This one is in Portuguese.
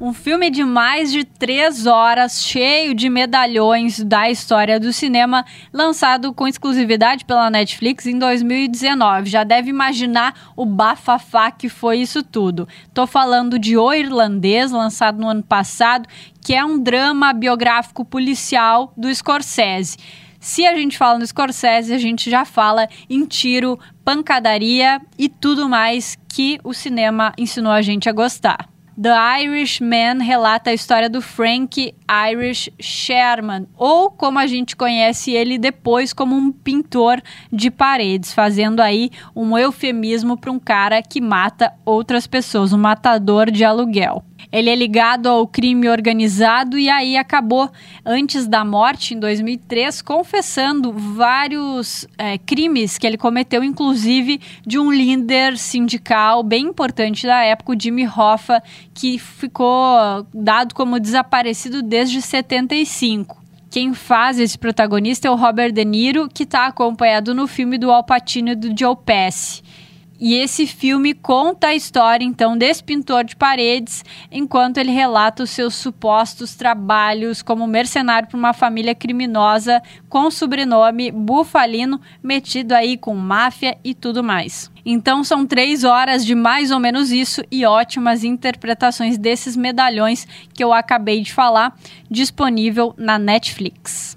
Um filme de mais de três horas, cheio de medalhões da história do cinema, lançado com exclusividade pela Netflix em 2019. Já deve imaginar o bafafá que foi isso tudo. Tô falando de O Irlandês, lançado no ano passado, que é um drama biográfico policial do Scorsese. Se a gente fala no Scorsese, a gente já fala em tiro, pancadaria e tudo mais que o cinema ensinou a gente a gostar. The Irishman relata a história do Frank Irish Sherman, ou como a gente conhece ele depois como um pintor de paredes, fazendo aí um eufemismo para um cara que mata outras pessoas, um matador de aluguel. Ele é ligado ao crime organizado e aí acabou, antes da morte, em 2003, confessando vários é, crimes que ele cometeu, inclusive de um líder sindical bem importante da época, o Jimmy Hoffa, que ficou dado como desaparecido desde 75. Quem faz esse protagonista é o Robert De Niro, que está acompanhado no filme do Al Pacino e do Joe Pesci. E esse filme conta a história então desse pintor de paredes, enquanto ele relata os seus supostos trabalhos como mercenário para uma família criminosa com o sobrenome Bufalino, metido aí com máfia e tudo mais. Então são três horas de mais ou menos isso e ótimas interpretações desses medalhões que eu acabei de falar, disponível na Netflix.